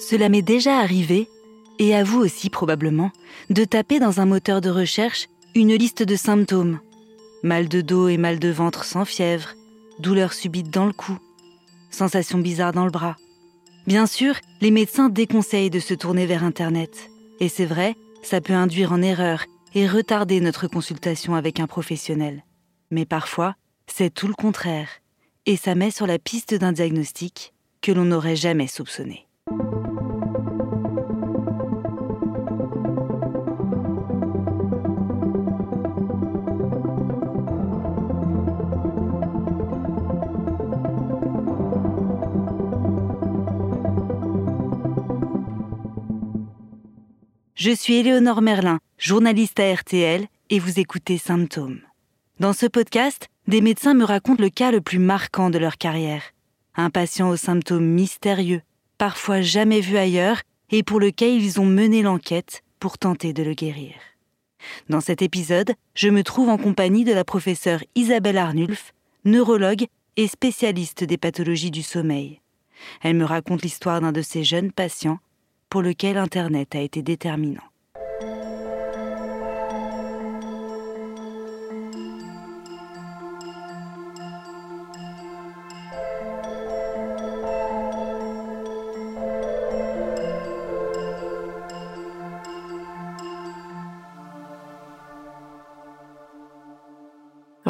Cela m'est déjà arrivé, et à vous aussi probablement, de taper dans un moteur de recherche une liste de symptômes. Mal de dos et mal de ventre sans fièvre, douleur subite dans le cou, sensation bizarre dans le bras. Bien sûr, les médecins déconseillent de se tourner vers Internet. Et c'est vrai, ça peut induire en erreur et retarder notre consultation avec un professionnel. Mais parfois, c'est tout le contraire. Et ça met sur la piste d'un diagnostic que l'on n'aurait jamais soupçonné. Je suis Éléonore Merlin, journaliste à RTL, et vous écoutez Symptômes. Dans ce podcast, des médecins me racontent le cas le plus marquant de leur carrière. Un patient aux symptômes mystérieux, parfois jamais vu ailleurs, et pour lequel ils ont mené l'enquête pour tenter de le guérir. Dans cet épisode, je me trouve en compagnie de la professeure Isabelle Arnulf, neurologue et spécialiste des pathologies du sommeil. Elle me raconte l'histoire d'un de ses jeunes patients pour lequel Internet a été déterminant.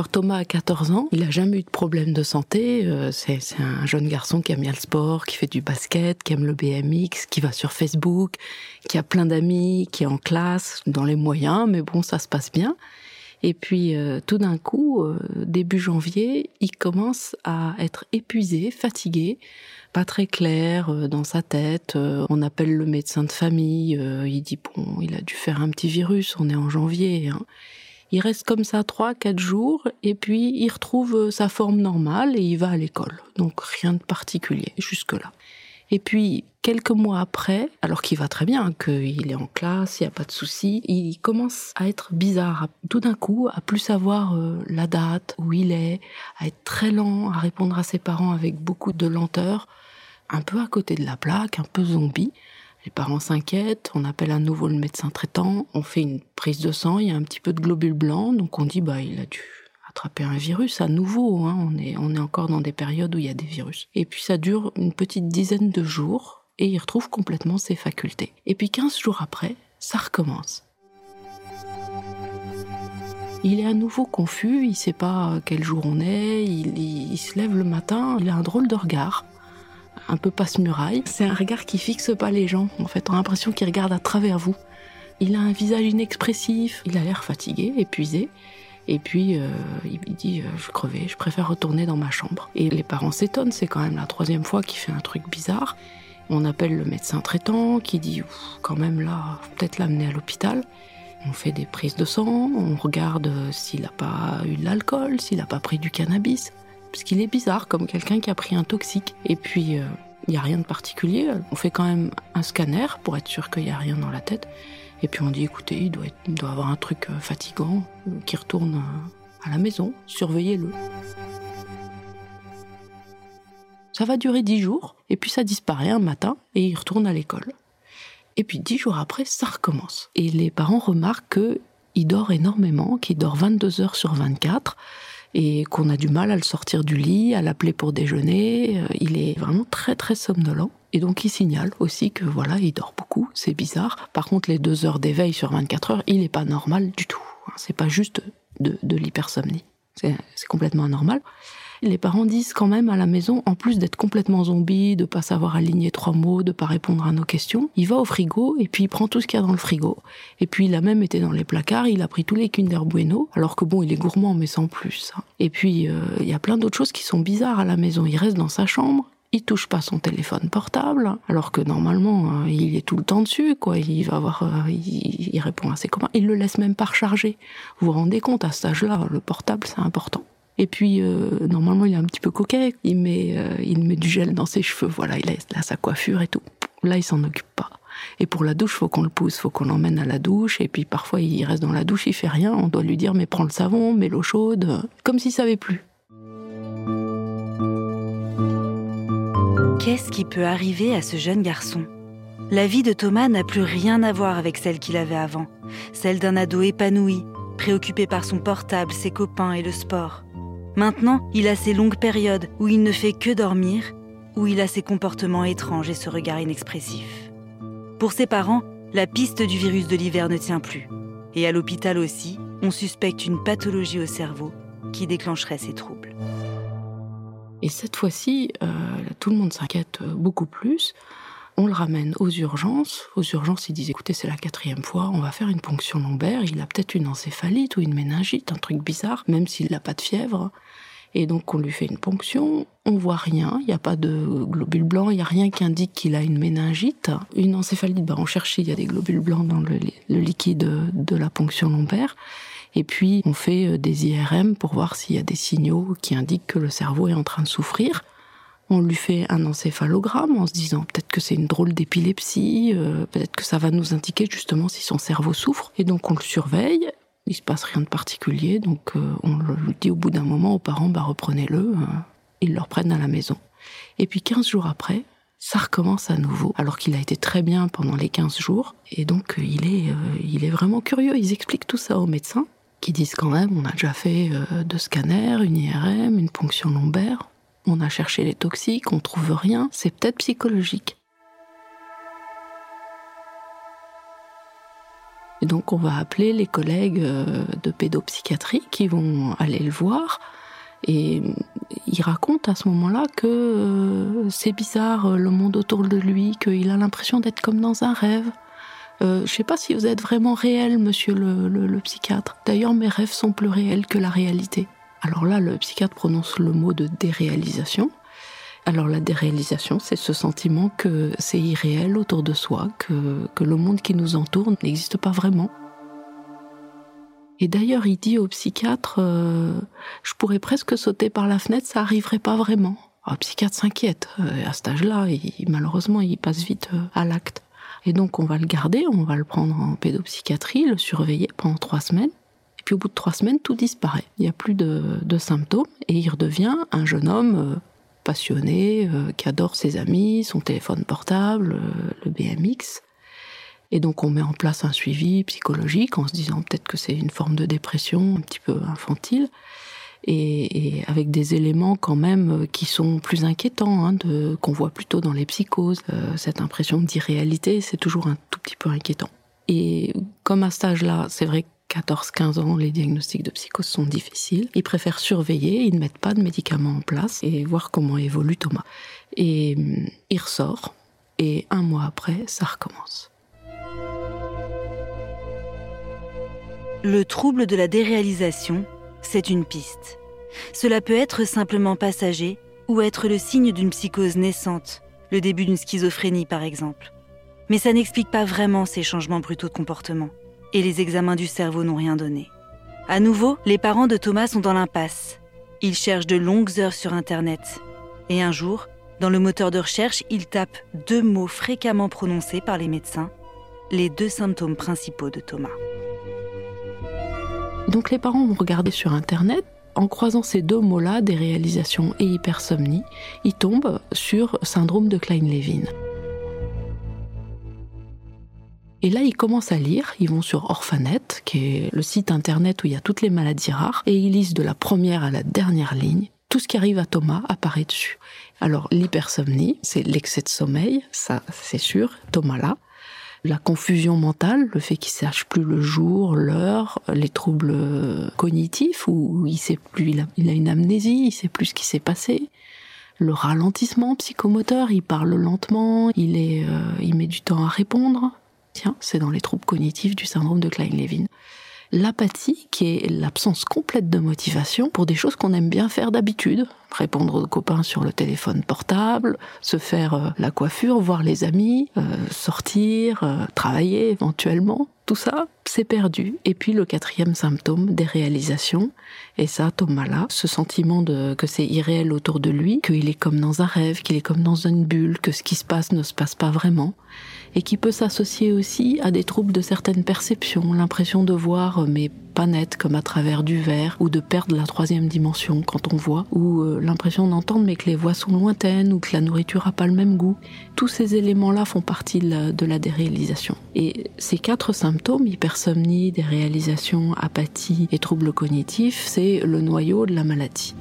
Alors Thomas a 14 ans, il n'a jamais eu de problème de santé. Euh, c'est un jeune garçon qui aime bien le sport, qui fait du basket, qui aime le BMX, qui va sur Facebook, qui a plein d'amis, qui est en classe, dans les moyens, mais bon, ça se passe bien. Et puis euh, tout d'un coup, euh, début janvier, il commence à être épuisé, fatigué, pas très clair dans sa tête. on appelle le médecin de famille, il dit bon, il a dû faire un petit virus, on est en janvier. Hein. Il reste comme ça trois, quatre jours et puis il retrouve sa forme normale et il va à l'école. Donc rien de particulier jusque-là. Et puis, quelques mois après, alors qu'il va très bien, qu'il est en classe, il n'y a pas de souci, il commence à être bizarre. Tout d'un coup, à plus savoir euh, la date, où il est, à être très lent, à répondre à ses parents avec beaucoup de lenteur, un peu à côté de la plaque, un peu zombie. Les parents s'inquiètent, on appelle à nouveau le médecin traitant, on fait une prise de sang, il y a un petit peu de globules blancs, donc on dit bah il a dû attraper un virus à nouveau. Hein. On, est, on est encore dans des périodes où il y a des virus. Et puis ça dure une petite dizaine de jours et il retrouve complètement ses facultés. Et puis 15 jours après, ça recommence. Il est à nouveau confus, il sait pas quel jour on est, il, il se lève le matin, il a un drôle de regard un peu passe-muraille. C'est un regard qui fixe pas les gens. En fait, on a l'impression qu'il regarde à travers vous. Il a un visage inexpressif. Il a l'air fatigué, épuisé. Et puis, euh, il dit, euh, je crevais, je préfère retourner dans ma chambre. Et les parents s'étonnent, c'est quand même la troisième fois qu'il fait un truc bizarre. On appelle le médecin traitant qui dit, quand même là, peut-être l'amener à l'hôpital. On fait des prises de sang, on regarde s'il n'a pas eu de l'alcool, s'il n'a pas pris du cannabis parce qu'il est bizarre comme quelqu'un qui a pris un toxique. Et puis, il euh, n'y a rien de particulier. On fait quand même un scanner pour être sûr qu'il n'y a rien dans la tête. Et puis on dit, écoutez, il doit, doit avoir un truc euh, fatigant euh, qui retourne à la maison, surveillez-le. Ça va durer dix jours, et puis ça disparaît un matin, et il retourne à l'école. Et puis dix jours après, ça recommence. Et les parents remarquent qu'il dort énormément, qu'il dort 22 heures sur 24, et qu'on a du mal à le sortir du lit, à l'appeler pour déjeuner. Euh, il est vraiment très très somnolent. Et donc il signale aussi que voilà, il dort beaucoup, c'est bizarre. Par contre, les deux heures d'éveil sur 24 heures, il n'est pas normal du tout. C'est pas juste de, de l'hypersomnie. C'est complètement anormal les parents disent quand même à la maison, en plus d'être complètement zombie, de pas savoir aligner trois mots, de pas répondre à nos questions, il va au frigo et puis il prend tout ce qu'il y a dans le frigo. Et puis il a même été dans les placards, il a pris tous les Kinder Bueno, alors que bon, il est gourmand mais sans plus. Hein. Et puis euh, il y a plein d'autres choses qui sont bizarres à la maison. Il reste dans sa chambre, il touche pas son téléphone portable, alors que normalement euh, il est tout le temps dessus, quoi. Il va avoir, euh, il, répond à ses commandes, il le laisse même pas recharger. Vous vous rendez compte à cet âge-là, le portable c'est important. Et puis, euh, normalement, il est un petit peu coquet. Il met, euh, du gel dans ses cheveux. Voilà, il a, sa coiffure et tout. Là, il s'en occupe pas. Et pour la douche, faut qu'on le pousse, faut qu'on l'emmène à la douche. Et puis parfois, il reste dans la douche, il fait rien. On doit lui dire, mais prends le savon, mets l'eau chaude, comme s'il savait plus. qu'est-ce qui peut arriver à ce jeune garçon? La vie de Thomas n'a plus rien à voir avec celle qu'il avait avant, celle d'un ado épanoui, préoccupé par son portable, ses copains et le sport. Maintenant, il a ces longues périodes où il ne fait que dormir, où il a ses comportements étranges et ce regard inexpressif. Pour ses parents, la piste du virus de l'hiver ne tient plus. Et à l'hôpital aussi, on suspecte une pathologie au cerveau qui déclencherait ces troubles. Et cette fois-ci, euh, tout le monde s'inquiète beaucoup plus. On le ramène aux urgences. Aux urgences, ils disent écoutez, c'est la quatrième fois, on va faire une ponction lombaire. Il a peut-être une encéphalite ou une méningite, un truc bizarre, même s'il n'a pas de fièvre. Et donc on lui fait une ponction, on voit rien, il n'y a pas de globules blancs, il n'y a rien qui indique qu'il a une méningite. Une encéphalite, ben, on cherche il y a des globules blancs dans le, liquide de la ponction lombaire. Et puis on fait euh, des IRM pour voir s'il y a des signaux qui indiquent que le cerveau est en train de souffrir. On lui fait un encéphalogramme en se disant peut-être que c'est une drôle d'épilepsie, euh, peut-être que ça va nous indiquer justement si son cerveau souffre. Et donc on le surveille. Il se passe rien de particulier, donc euh, on le dit au bout d'un moment aux parents, bah reprenez-le, euh, ils le reprennent à la maison. Et puis 15 jours après, ça recommence à nouveau, alors qu'il a été très bien pendant les 15 jours, et donc il est, il est vraiment curieux, ils expliquent tout ça aux médecins, qui disent quand même, on a déjà fait deux scanners, une IRM, une ponction lombaire, on a cherché les toxiques, on trouve rien, c'est peut-être psychologique. Et donc on va appeler les collègues euh, de pédopsychiatrie qui vont aller le voir. Et il raconte à ce moment-là que euh, c'est bizarre euh, le monde autour de lui, qu'il a l'impression d'être comme dans un rêve. Euh, je sais pas si vous êtes vraiment réel, monsieur le, le psychiatre. D'ailleurs, mes rêves sont plus réels que la réalité. Alors là, le psychiatre prononce le mot de déréalisation. Alors la déréalisation, c'est ce sentiment que c'est irréel autour de soi, que, que le monde qui nous entoure n'existe pas vraiment. Et d'ailleurs, il dit au psychiatre, euh, je pourrais presque sauter par la fenêtre, ça arriverait pas vraiment. Alors, le psychiatre s'inquiète. Euh, à cet âge-là, malheureusement, il passe vite euh, à l'acte. Et donc, on va le garder, on va le prendre en pédopsychiatrie, le surveiller pendant trois semaines. Au bout de trois semaines, tout disparaît. Il n'y a plus de, symptômes et il redevient un jeune homme passionné, euh, qui adore ses amis, son téléphone portable, euh, le BMX. Et donc on met en place un suivi psychologique en se disant peut-être que c'est une forme de dépression un petit peu infantile. Et, avec des éléments quand même euh, qui sont plus inquiétants, hein, qu'on voit plutôt dans les psychoses. cette impression d'irréalité, c'est toujours un tout petit peu inquiétant. Et comme à cet âge-là, c'est vrai 14-15 ans, les diagnostics de psychose sont difficiles. Ils préfèrent surveiller, ils ne mettent pas de médicaments en place et voir comment évolue Thomas. Et hum, il ressort, et un mois après, ça recommence. Le trouble de la déréalisation, c'est une piste. Cela peut être simplement passager ou être le signe d'une psychose naissante, le début d'une schizophrénie par exemple. Mais ça n'explique pas vraiment ces changements brutaux de comportement et les examens du cerveau n'ont rien donné. À nouveau, les parents de Thomas sont dans l'impasse. Ils cherchent de longues heures sur Internet. Et un jour, dans le moteur de recherche, ils tapent deux mots fréquemment prononcés par les médecins, les deux symptômes principaux de Thomas. Donc les parents vont regarder sur Internet. En croisant ces deux mots-là, des réalisations et hypersomnie, ils tombent sur syndrome de Klein-Levin. Et là, ils commencent à lire, ils vont sur Orphanet, qui est le site internet où il y a toutes les maladies rares, et ils lisent de la première à la dernière ligne. Tout ce qui arrive à Thomas apparaît dessus. Alors, l'hypersomnie, c'est l'excès de sommeil, ça c'est sûr, Thomas là. La confusion mentale, le fait qu'il sache plus le jour, l'heure, les troubles cognitifs où il sait plus, il a, une amnésie, il sait plus ce qui s'est passé le ralentissement psychomoteur, il parle lentement, il euh, il met du temps à répondre, Tiens, c'est dans les troubles cognitifs du syndrome de Klein-Levin. L'apathie, qui est l'absence complète de motivation pour des choses qu'on aime bien faire d'habitude. Répondre aux copains sur le téléphone portable, se faire euh, la coiffure, voir les amis, euh, sortir, euh, travailler éventuellement. Tout ça, c'est perdu. Et puis le quatrième symptôme, des réalisations. Et ça, Thomas là, ce sentiment de que c'est irréel autour de lui, qu'il est comme dans un rêve, qu'il est comme dans une bulle, que ce qui se passe ne se passe pas vraiment et qui peut s'associer aussi à des troubles de certaines perceptions, l'impression de voir mais pas nettes, comme à travers du verre, ou de perdre la troisième dimension quand on voit, ou euh, l'impression d'entendre mais que les voix sont lointaines, ou que la nourriture a pas le même goût. Tous ces éléments-là font partie de la, de la déréalisation. Et ces quatre symptômes, hypersomnie, déréalisation, apathie et troubles cognitifs, c'est le noyau de la maladie.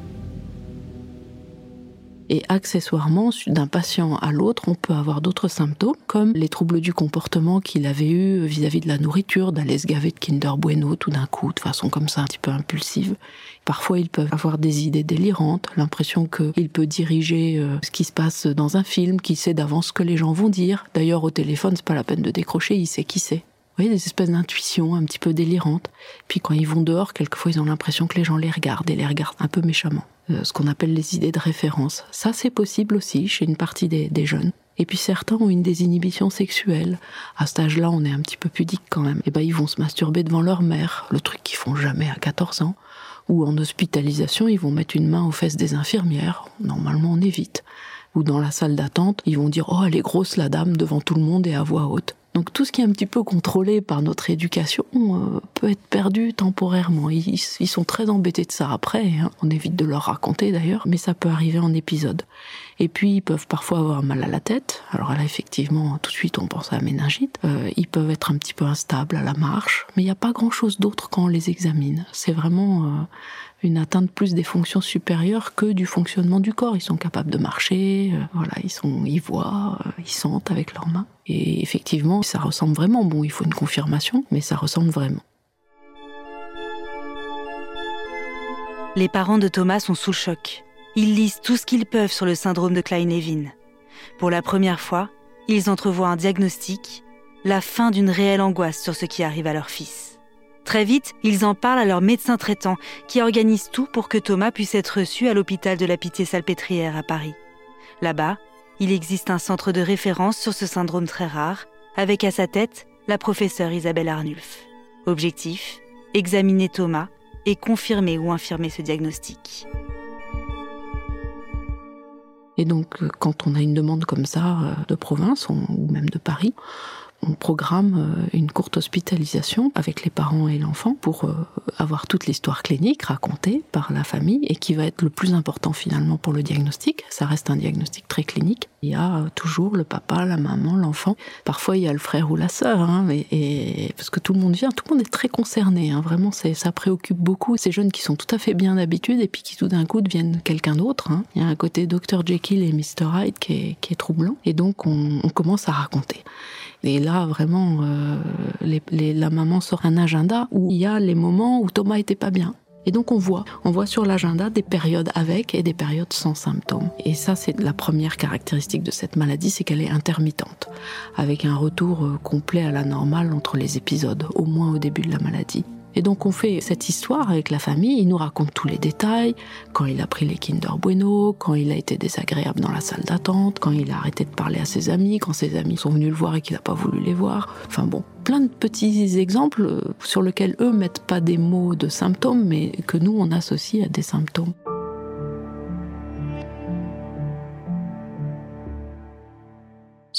Et accessoirement, d'un patient à l'autre, on peut avoir d'autres symptômes, comme les troubles du comportement qu'il avait eu vis-à-vis de la nourriture, d'aller se gaver de Kinder Bueno tout d'un coup, de façon comme ça, un petit peu impulsive. Parfois, ils peuvent avoir des idées délirantes, l'impression qu'il peut diriger euh, ce qui se passe dans un film, qu'il sait d'avance ce que les gens vont dire. D'ailleurs, au téléphone, c'est pas la peine de décrocher, il sait qui c'est. Voyez, des espèces d'intuitions un petit peu délirantes. Puis quand ils vont dehors, quelquefois, ils ont l'impression que les gens les regardent et les regardent un peu méchamment. Euh, ce qu'on appelle les idées de référence. Ça, c'est possible aussi chez une partie des, jeunes. Et puis certains ont une désinhibition sexuelle. À cet âge-là, on est un petit peu pudique quand même. Et eh ben, ils vont se masturber devant leur mère, le truc qu'ils font jamais à 14 ans. Ou en hospitalisation, ils vont mettre une main aux fesses des infirmières. Normalement, on évite. Ou dans la salle d'attente, ils vont dire Oh, elle est grosse la dame devant tout le monde et à voix haute. Donc tout ce qui est un petit peu contrôlé par notre éducation euh, peut être perdu temporairement. Ils, sont très embêtés de ça après, hein. on évite de leur raconter d'ailleurs, mais ça peut arriver en épisode. Et puis ils peuvent parfois avoir mal à la tête. Alors là effectivement tout de suite on pense à la méningite. Euh, ils peuvent être un petit peu instables à la marche, mais il n'y a pas grand-chose d'autre quand on les examine. C'est vraiment euh, une atteinte plus des fonctions supérieures que du fonctionnement du corps. Ils sont capables de marcher, euh, voilà, ils sont, ils voient, euh, ils sentent avec leurs mains. Et effectivement, ça ressemble vraiment. Bon, il faut une confirmation, mais ça ressemble vraiment. Les parents de Thomas sont sous le choc. Ils lisent tout ce qu'ils peuvent sur le syndrome de Klein-Levin. Pour la première fois, ils entrevoient un diagnostic, la fin d'une réelle angoisse sur ce qui arrive à leur fils. Très vite, ils en parlent à leur médecin traitant, qui organise tout pour que Thomas puisse être reçu à l'hôpital de la Pitié-Salpêtrière à Paris. Là-bas, il existe un centre de référence sur ce syndrome très rare, avec à sa tête la professeure Isabelle Arnulf. Objectif examiner Thomas et confirmer ou infirmer ce diagnostic. Et donc, euh, quand on a une demande comme ça euh, de province ou même de Paris, on programme euh, une courte hospitalisation avec les parents et l'enfant pour euh, avoir toute l'histoire clinique racontée par la famille et qui va être le plus important finalement pour le diagnostic. Ça reste un diagnostic très clinique. Il y a euh, toujours le papa, la maman, l'enfant. Parfois il y a le frère ou la sœur, hein, et, parce que tout le monde vient, tout le monde est très concerné. Hein, vraiment, ça préoccupe beaucoup ces jeunes qui sont tout à fait bien d'habitude et puis qui tout d'un coup deviennent quelqu'un d'autre. Hein. Il y a un côté Dr Jekyll et Mr Hyde qui est, troublant, et donc on, on commence à raconter. Et là, vraiment, euh, la maman sort un agenda où il y a les moments où Thomas était pas bien. Et donc on voit, on voit sur l'agenda des périodes avec et des périodes sans symptômes. Et ça, c'est la première caractéristique de cette maladie, c'est qu'elle est intermittente, avec un retour euh, complet à la normale entre les épisodes, au moins au début de la maladie. Et donc on fait cette histoire avec la famille, il nous raconte tous les détails, quand il a pris les Kinder Bueno, quand il a été désagréable dans la salle d'attente, quand il a arrêté de parler à ses amis, quand ses amis sont venus le voir et qu'il n'a pas voulu les voir. Enfin bon, plein de petits exemples euh, sur lesquels eux mettent pas des mots de symptômes, mais que nous on associe à des symptômes.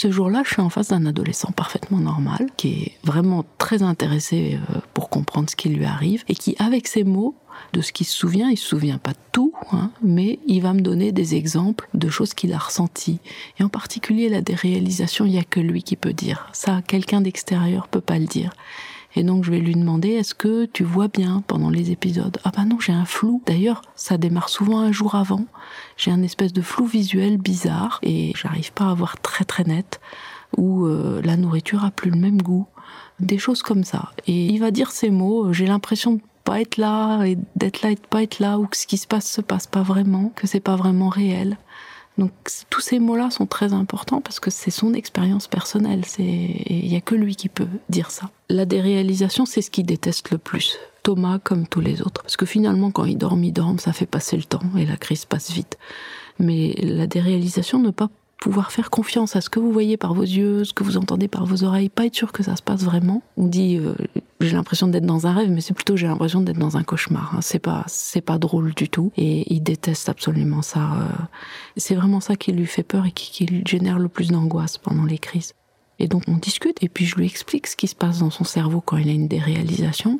Ce jour-là, je suis en face d'un adolescent parfaitement normal, qui est vraiment très intéressé euh, pour comprendre ce qui lui arrive, et qui, avec ses mots, de ce qu'il se souvient, il se souvient pas de tout, hein, mais il va me donner des exemples de choses qu'il a ressenties. Et en particulier la déréalisation, il y a que lui qui peut dire. Ça, quelqu'un d'extérieur peut pas le dire. Et donc je vais lui demander est-ce que tu vois bien pendant les épisodes? Ah bah non, j'ai un flou. D'ailleurs, ça démarre souvent un jour avant. J'ai un espèce de flou visuel bizarre et j'arrive pas à voir très très net où euh, la nourriture a plus le même goût. Des choses comme ça. Et il va dire ces mots, j'ai l'impression de pas être là et d'être là et de pas être là ou que ce qui se passe se passe pas vraiment, que c'est pas vraiment réel. Donc tous ces mots-là sont très importants parce que c'est son expérience personnelle. Il n'y a que lui qui peut dire ça. La déréalisation, c'est ce qu'il déteste le plus. Thomas comme tous les autres. Parce que finalement, quand il dort, il dort, ça fait passer le temps et la crise passe vite. Mais la déréalisation, ne pas pouvoir faire confiance à ce que vous voyez par vos yeux, ce que vous entendez par vos oreilles, pas être sûr que ça se passe vraiment. On dit euh, j'ai l'impression d'être dans un rêve, mais c'est plutôt j'ai l'impression d'être dans un cauchemar. Hein. C'est pas c'est pas drôle du tout et il déteste absolument ça. Euh. C'est vraiment ça qui lui fait peur et qui, qui génère le plus d'angoisse pendant les crises. Et donc on discute et puis je lui explique ce qui se passe dans son cerveau quand il a une déréalisation.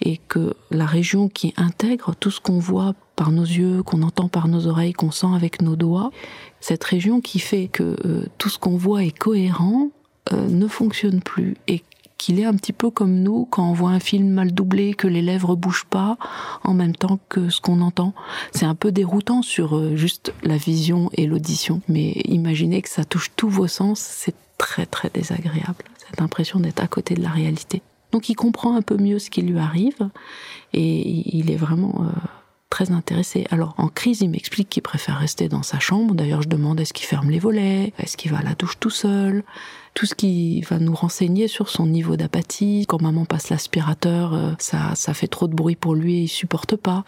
Et que la région qui intègre tout ce qu'on voit par nos yeux, qu'on entend par nos oreilles, qu'on sent avec nos doigts, cette région qui fait que euh, tout ce qu'on voit est cohérent, euh, ne fonctionne plus et qu'il est un petit peu comme nous quand on voit un film mal doublé, que les lèvres bougent pas en même temps que ce qu'on entend. C'est un peu déroutant sur euh, juste la vision et l'audition, mais imaginez que ça touche tous vos sens, c'est très très désagréable, cette impression d'être à côté de la réalité. Donc il comprend un peu mieux ce qui lui arrive et il est vraiment euh, très intéressé. Alors en crise, il m'explique qu'il préfère rester dans sa chambre. D'ailleurs, je demande est-ce qu'il ferme les volets, est-ce qu'il va à la douche tout seul, tout ce qui va nous renseigner sur son niveau d'apathie. Quand maman passe l'aspirateur, euh, ça, ça fait trop de bruit pour lui et il supporte pas.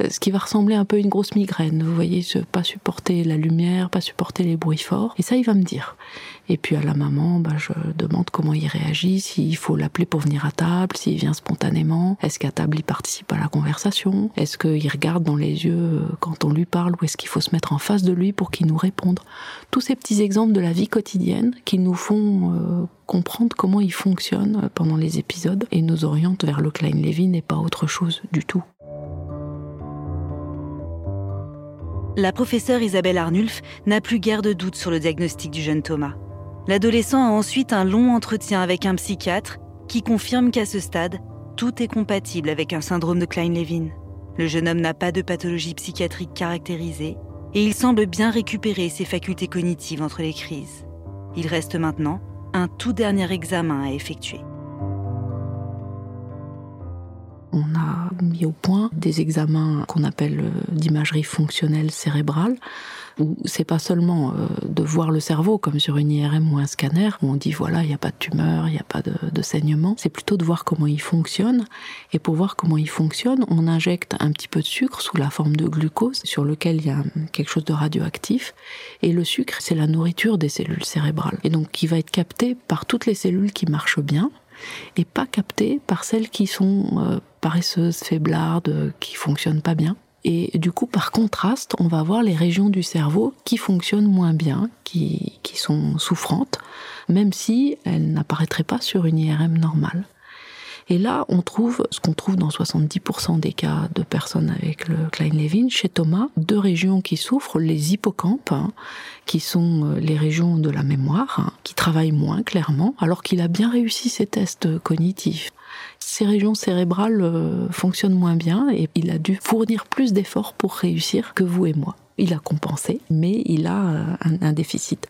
Euh, ce qui va ressembler un peu à une grosse migraine. Vous voyez, pas supporter la lumière, pas supporter les bruits forts. Et ça, il va me dire. Et puis à la maman, bah, je demande comment il réagit, s'il faut l'appeler pour venir à table, s'il vient spontanément, est-ce qu'à table il participe à la conversation, est-ce qu'il regarde dans les yeux euh, quand on lui parle ou est-ce qu'il faut se mettre en face de lui pour qu'il nous réponde? Tous ces petits exemples de la vie quotidienne qui nous font euh, comprendre comment il fonctionne pendant les épisodes et nous orientent vers le Klein-Levin et pas autre chose du tout. La professeure Isabelle Arnulf n'a plus guère de doute sur le diagnostic du jeune Thomas. L'adolescent a ensuite un long entretien avec un psychiatre qui confirme qu'à ce stade, tout est compatible avec un syndrome de Klein-Levin. Le jeune homme n'a pas de pathologie psychiatrique caractérisée et il semble bien récupérer ses facultés cognitives entre les crises. Il reste maintenant un tout dernier examen à effectuer. On a mis au point des examens qu'on appelle euh, d'imagerie fonctionnelle cérébrale où c'est pas seulement euh, de voir le cerveau comme sur une IRM ou un scanner où on dit voilà il n'y a pas de tumeur, il n'y a pas de, saignement, c'est plutôt de voir comment il fonctionne. Et pour voir comment il fonctionne, on injecte un petit peu de sucre sous la forme de glucose sur lequel il y a quelque chose de radioactif. Et le sucre c'est la nourriture des cellules cérébrales. Et donc qui va être capté par toutes les cellules qui marchent bien et pas capté par celles qui sont euh, paresseuses, faiblardes, qui fonctionnent pas bien. Et du coup, par contraste, on va voir les régions du cerveau qui fonctionnent moins bien, qui, sont souffrantes, même si elles n'apparaîtraient pas sur une IRM normale. Et là, on trouve ce qu'on trouve dans 70% des cas de personnes avec le Klein-Levin, chez Thomas, deux régions qui souffrent, les hippocampes, hein, qui sont euh, les régions de la mémoire, hein, qui travaillent moins clairement, alors qu'il a bien réussi ses tests cognitifs ces régions cérébrales euh, fonctionnent moins bien et il a dû fournir plus d'efforts pour réussir que vous et moi. Il a compensé, mais il a euh, un, déficit.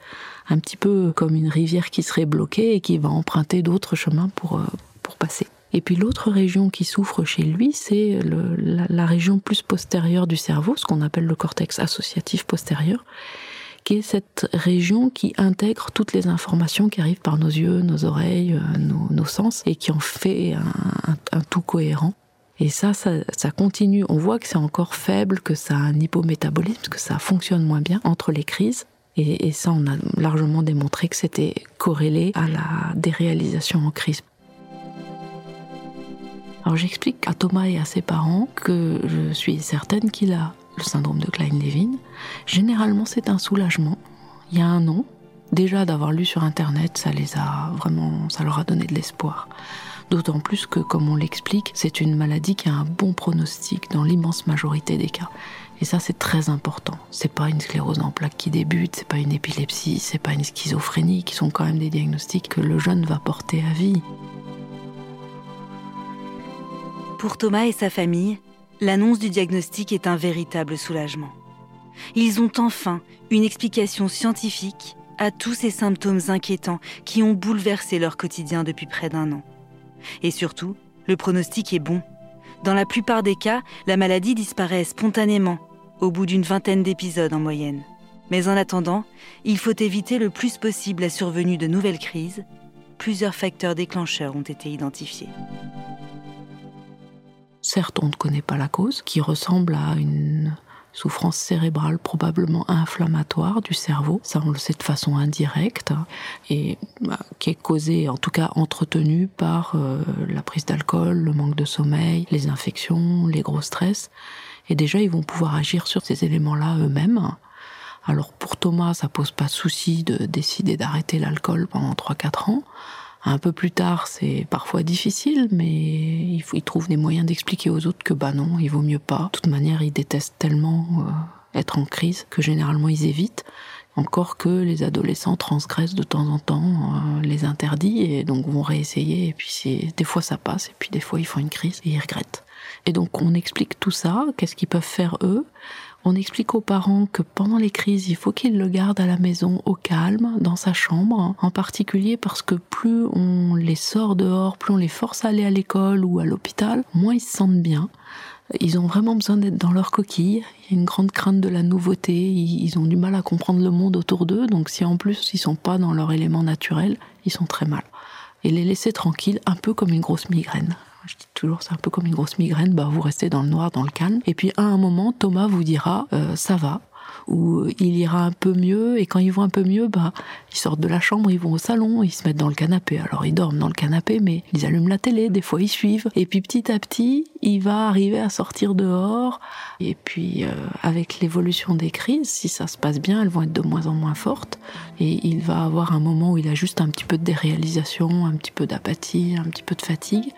Un petit peu comme une rivière qui serait bloquée et qui va emprunter d'autres chemins pour, pour passer. Et puis l'autre région qui souffre chez lui, c'est la, région plus postérieure du cerveau, ce qu'on appelle le cortex associatif postérieur, qui est cette région qui intègre toutes les informations qui arrivent par nos yeux, nos oreilles, euh, nos, sens, et qui en fait un, tout cohérent. Et ça, ça, ça, continue. On voit que c'est encore faible, que ça a un hypométabolisme, que ça fonctionne moins bien entre les crises. Et, et ça, on a largement démontré que c'était corrélé à la déréalisation en crise. Alors j'explique à Thomas et à ses parents que je suis certaine qu'il a le syndrome de Klein-Levin. Généralement, c'est un soulagement. Il y a un nom. Déjà d'avoir lu sur internet, ça les a vraiment, ça leur a donné de l'espoir. D'autant plus que, comme on l'explique, c'est une maladie qui a un bon pronostic dans l'immense majorité des cas. Et ça, c'est très important. C'est pas une sclérose en plaques qui débute, c'est pas une épilepsie, c'est pas une schizophrénie, qui sont quand même des diagnostics que le jeune va porter à vie. Pour Thomas et sa famille, l'annonce du diagnostic est un véritable soulagement. Ils ont enfin une explication scientifique à tous ces symptômes inquiétants qui ont bouleversé leur quotidien depuis près d'un an. Et surtout, le pronostic est bon. Dans la plupart des cas, la maladie disparaît spontanément, au bout d'une vingtaine d'épisodes en moyenne. Mais en attendant, il faut éviter le plus possible la survenue de nouvelles crises. Plusieurs facteurs déclencheurs ont été identifiés. Certes, on ne connaît pas la cause, qui ressemble à une souffrance cérébrale probablement inflammatoire du cerveau, ça on le sait de façon indirecte, et bah, qui est causée, en tout cas entretenue par euh, la prise d'alcool, le manque de sommeil, les infections, les gros stress. Et déjà, ils vont pouvoir agir sur ces éléments-là eux-mêmes. Alors pour Thomas, ça pose pas de souci de décider d'arrêter l'alcool pendant 3-4 ans. Un peu plus tard, c'est parfois difficile, mais il faut, ils trouvent des moyens d'expliquer aux autres que bah non, il vaut mieux pas. De toute manière, ils détestent tellement euh, être en crise que généralement ils évitent. Encore que les adolescents transgressent de temps en temps euh, les interdits et donc vont réessayer. Et puis des fois ça passe et puis des fois ils font une crise et ils regrettent. Et donc on explique tout ça, qu'est-ce qu'ils peuvent faire eux? On explique aux parents que pendant les crises, il faut qu'ils le gardent à la maison au calme, dans sa chambre, en particulier parce que plus on les sort dehors, plus on les force à aller à l'école ou à l'hôpital, moins ils se sentent bien. Ils ont vraiment besoin d'être dans leur coquille. Il y a une grande crainte de la nouveauté. Ils ont du mal à comprendre le monde autour d'eux. Donc si en plus ils sont pas dans leur élément naturel, ils sont très mal. Et les laisser tranquilles, un peu comme une grosse migraine je dis toujours, c'est un peu comme une grosse migraine, bah, vous restez dans le noir, dans le calme. Et puis à un moment, Thomas vous dira, euh, ça va, ou il ira un peu mieux, et quand ils vont un peu mieux, bah, ils sortent de la chambre, ils vont au salon, ils se mettent dans le canapé. Alors ils dorment dans le canapé, mais ils allument la télé, des fois ils suivent. Et puis petit à petit, il va arriver à sortir dehors. Et puis euh, avec l'évolution des crises, si ça se passe bien, elles vont être de moins en moins fortes. Et il va avoir un moment où il a juste un petit peu de déréalisation, un petit peu d'apathie, un petit peu de fatigue.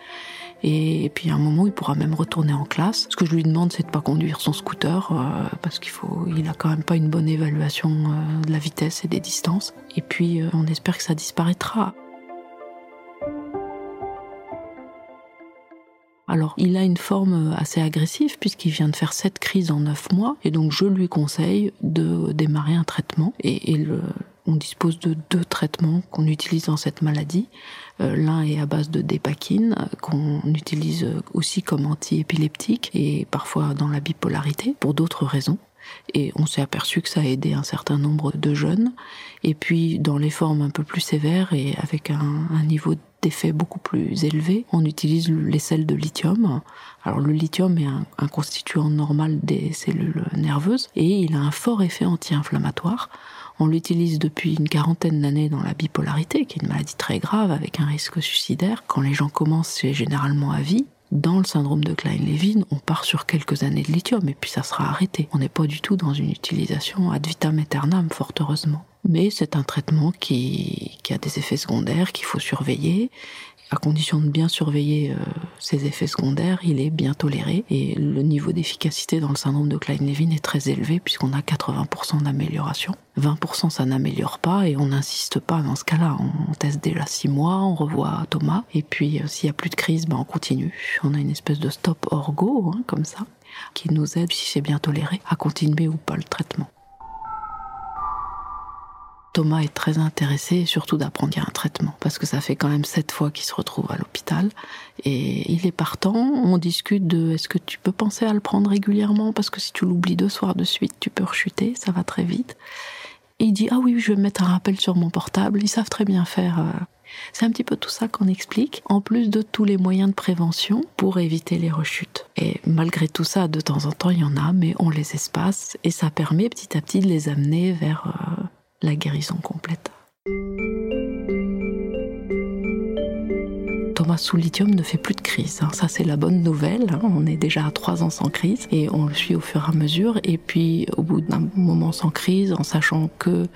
Et, puis à un moment, il pourra même retourner en classe. Ce que je lui demande, c'est de pas conduire son scooter euh, parce qu'il faut, il a quand même pas une bonne évaluation euh, de la vitesse et des distances. Et puis, euh, on espère que ça disparaîtra. Alors, il a une forme assez agressive puisqu'il vient de faire sept crises en neuf mois, et donc je lui conseille de démarrer un traitement. Et, et le, on dispose de deux traitements qu'on utilise dans cette maladie. Euh, l'un est à base de dépakine, qu'on utilise aussi comme antiépileptique et parfois dans la bipolarité pour d'autres raisons. Et on s'est aperçu que ça a aidé un certain nombre de jeunes. Et puis, dans les formes un peu plus sévères et avec un, niveau d'effet beaucoup plus élevé, on utilise les sels de lithium. Alors, le lithium est un constituant normal des cellules nerveuses et il a un fort effet anti-inflammatoire. On l'utilise depuis une quarantaine d'années dans la bipolarité, qui est une maladie très grave avec un risque suicidaire. Quand les gens commencent, c'est généralement à vie. Dans le syndrome de Klein-Levin, on part sur quelques années de lithium et puis ça sera arrêté. On n'est pas du tout dans une utilisation ad vitam aeternam, fort heureusement. Mais c'est un traitement qui, a des effets secondaires qu'il faut surveiller à condition de bien surveiller euh, ses effets secondaires, il est bien toléré et le niveau d'efficacité dans le syndrome de Klein-Levin est très élevé puisqu'on a 80% d'amélioration. 20% ça n'améliore pas et on n'insiste pas dans ce cas-là. On teste déjà 6 mois, on revoit Thomas et puis euh, s'il y a plus de crise, ben on continue. On a une espèce de stop orgo hein, comme ça qui nous aide, si c'est bien toléré, à continuer ou pas le traitement. Thomas est très intéressé surtout d'apprendre un traitement parce que ça fait quand même sept fois qu'il se retrouve à l'hôpital et il est partant. On discute de est-ce que tu peux penser à le prendre régulièrement? Parce que si tu l'oublies deux soirs de suite, tu peux rechuter, ça va très vite. Et il dit ah oui, je vais mettre un rappel sur mon portable. Ils savent très bien faire. Euh. C'est un petit peu tout ça qu'on explique, en plus de tous les moyens de prévention pour éviter les rechutes. Et malgré tout ça, de temps en temps, il y en a, mais on les espace et ça permet petit à petit de les amener vers euh, la guérison complète. Thomas sous lithium ne fait plus de crise. Hein. Ça, c'est la bonne nouvelle. Hein. On est déjà à trois ans sans crise et on le suit au fur et à mesure. Et puis, au bout d'un moment sans crise, en sachant que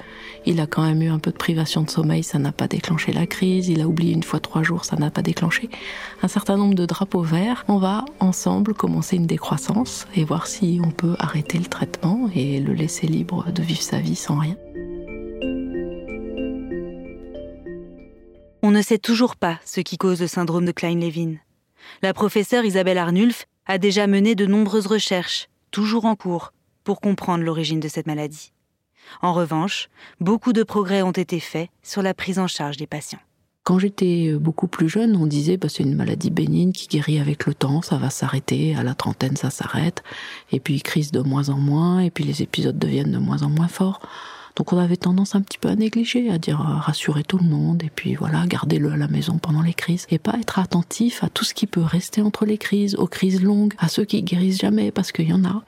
il a quand même eu un peu de privation de sommeil, ça n'a pas déclenché la crise. Il a oublié une fois trois jours, ça n'a pas déclenché un certain nombre de drapeaux verts. On va ensemble commencer une décroissance et voir si on peut arrêter le traitement et le laisser libre de vivre sa vie sans rien. On ne sait toujours pas ce qui cause le syndrome de Klein-Levin. La professeure Isabelle Arnulf a déjà mené de nombreuses recherches, toujours en cours, pour comprendre l'origine de cette maladie. En revanche, beaucoup de progrès ont été faits sur la prise en charge des patients. Quand j'étais beaucoup plus jeune, on disait bah, c'est une maladie bénigne qui guérit avec le temps, ça va s'arrêter, à la trentaine ça s'arrête, et puis crise de moins en moins, et puis les épisodes deviennent de moins en moins forts. Donc on avait tendance un petit peu à négliger, à dire euh, rassurer tout le monde et puis voilà, garder-le à la maison pendant les crises et pas être attentif à tout ce qui peut rester entre les crises, aux crises longues, à ceux qui guérissent jamais parce qu'il y en a.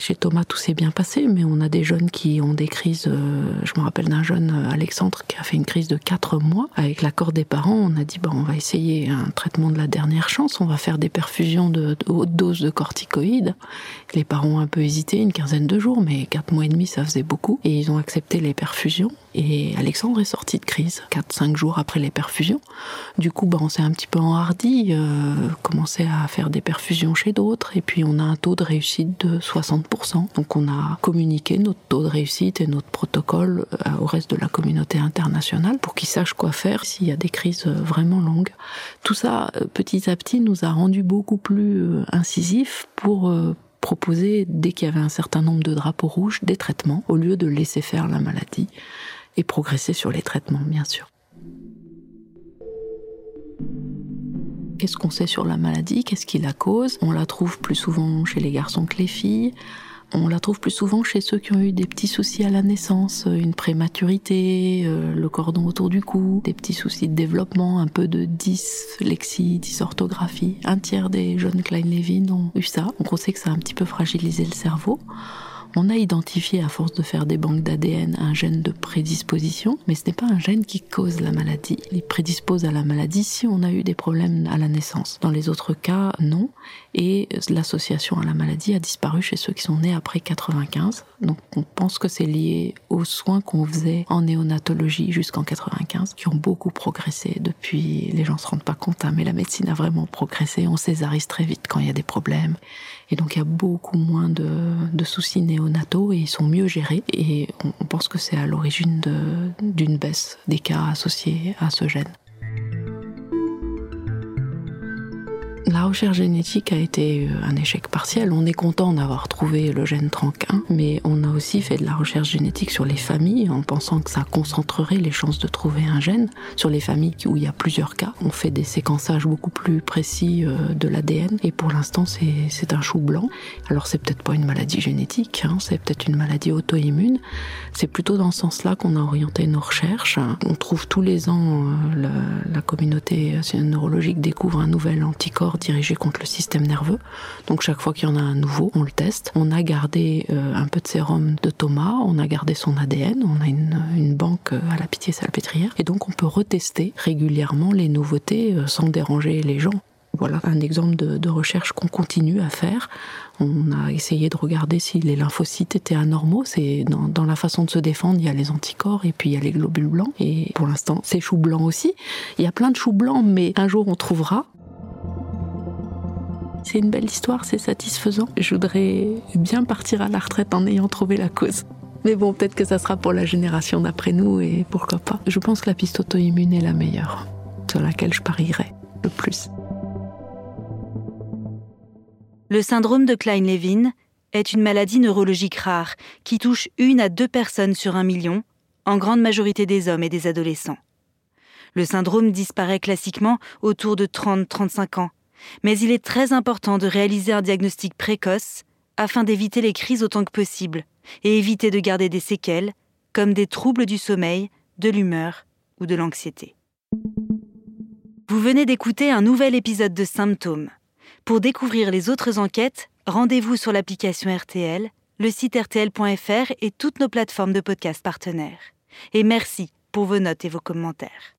Chez Thomas, tout s'est bien passé, mais on a des jeunes qui ont des crises. Euh, je me rappelle d'un jeune, euh, Alexandre, qui a fait une crise de 4 mois. Avec l'accord des parents, on a dit bah, on va essayer un traitement de la dernière chance, on va faire des perfusions de, haute dose de corticoïdes. Les parents ont un peu hésité, une quinzaine de jours, mais 4 mois et demi, ça faisait beaucoup. Et ils ont accepté les perfusions et Alexandre est sorti de crise 4-5 jours après les perfusions. Du coup, bah, on s'est un petit peu enhardi, euh, commencé à faire des perfusions chez d'autres et puis on a un taux de réussite de 60%. Donc on a communiqué notre taux de réussite et notre protocole euh, au reste de la communauté internationale pour qu'ils sachent quoi faire s'il y a des crises vraiment longues. Tout ça, euh, petit à petit, nous a rendu beaucoup plus euh, incisifs pour proposer, dès qu'il y avait un certain nombre de drapeaux rouges, des traitements, au lieu de laisser faire la maladie et progresser sur les traitements, bien sûr. Qu'est-ce qu'on sait sur la maladie? Qu'est-ce qui la cause? On la trouve plus souvent chez les garçons que les filles. On la trouve plus souvent chez ceux qui ont eu des petits soucis à la naissance, une prématurité, euh, le cordon autour du cou, des petits soucis de développement, un peu de dyslexie, dysorthographie. Un tiers des jeunes Klein-Levin ont eu ça. Donc on sait que ça a un petit peu fragilisé le cerveau. On a identifié, à force de faire des banques d'ADN, un gène de prédisposition, mais ce n'est pas un gène qui cause la maladie. Il prédispose à la maladie si on a eu des problèmes à la naissance. Dans les autres cas, non. Et l'association à la maladie a disparu chez ceux qui sont nés après 95. Donc on pense que c'est lié aux soins qu'on faisait en néonatologie jusqu'en 95, qui ont beaucoup progressé depuis. Les gens se rendent pas compte, hein, mais la médecine a vraiment progressé. On césarise très vite quand il y a des problèmes. Et donc il y a beaucoup moins de, de soucis néonataux et ils sont mieux gérés. Et on pense que c'est à l'origine d'une baisse des cas associés à ce gène. La recherche génétique a été euh, un échec partiel. On est content d'avoir trouvé le gène TRANC1, mais on a aussi fait de la recherche génétique sur les familles en pensant que ça concentrerait les chances de trouver un gène. Sur les familles où il y a plusieurs cas, on fait des séquençages beaucoup plus précis euh, de l'ADN et pour l'instant c'est un chou blanc. Alors c'est peut-être pas une maladie génétique, hein, c'est peut-être une maladie auto-immune. C'est plutôt dans ce sens-là qu'on a orienté nos recherches. On trouve tous les ans, euh, la communauté neurologique découvre un nouvel anticorps dirigé contre le système nerveux. Donc chaque fois qu'il y en a un nouveau, on le teste. On a gardé euh, un peu de sérum de Thomas, on a gardé son ADN, on a une, une banque euh, à la Pitié-Salpêtrière, et donc on peut retester régulièrement les nouveautés euh, sans déranger les gens. Voilà un exemple de, recherche qu'on continue à faire. On a essayé de regarder si les lymphocytes étaient anormaux. C'est dans, dans, la façon de se défendre, il y a les anticorps et puis il y a les globules blancs. Et pour l'instant, c'est choux blancs aussi. Il y a plein de choux blancs, mais un jour on trouvera. C'est une belle histoire, c'est satisfaisant. Je voudrais bien partir à la retraite en ayant trouvé la cause. Mais bon, peut-être que ça sera pour la génération d'après nous et pourquoi pas. Je pense que la piste auto-immune est la meilleure, sur laquelle je parierai le plus. Le syndrome de Klein-Levin est une maladie neurologique rare qui touche une à deux personnes sur un million, en grande majorité des hommes et des adolescents. Le syndrome disparaît classiquement autour de 30-35 ans mais il est très important de réaliser un diagnostic précoce afin d'éviter les crises autant que possible et éviter de garder des séquelles comme des troubles du sommeil, de l'humeur ou de l'anxiété. Vous venez d'écouter un nouvel épisode de Symptômes. Pour découvrir les autres enquêtes, rendez-vous sur l'application RTL, le site rtl.fr et toutes nos plateformes de podcast partenaires. Et merci pour vos notes et vos commentaires.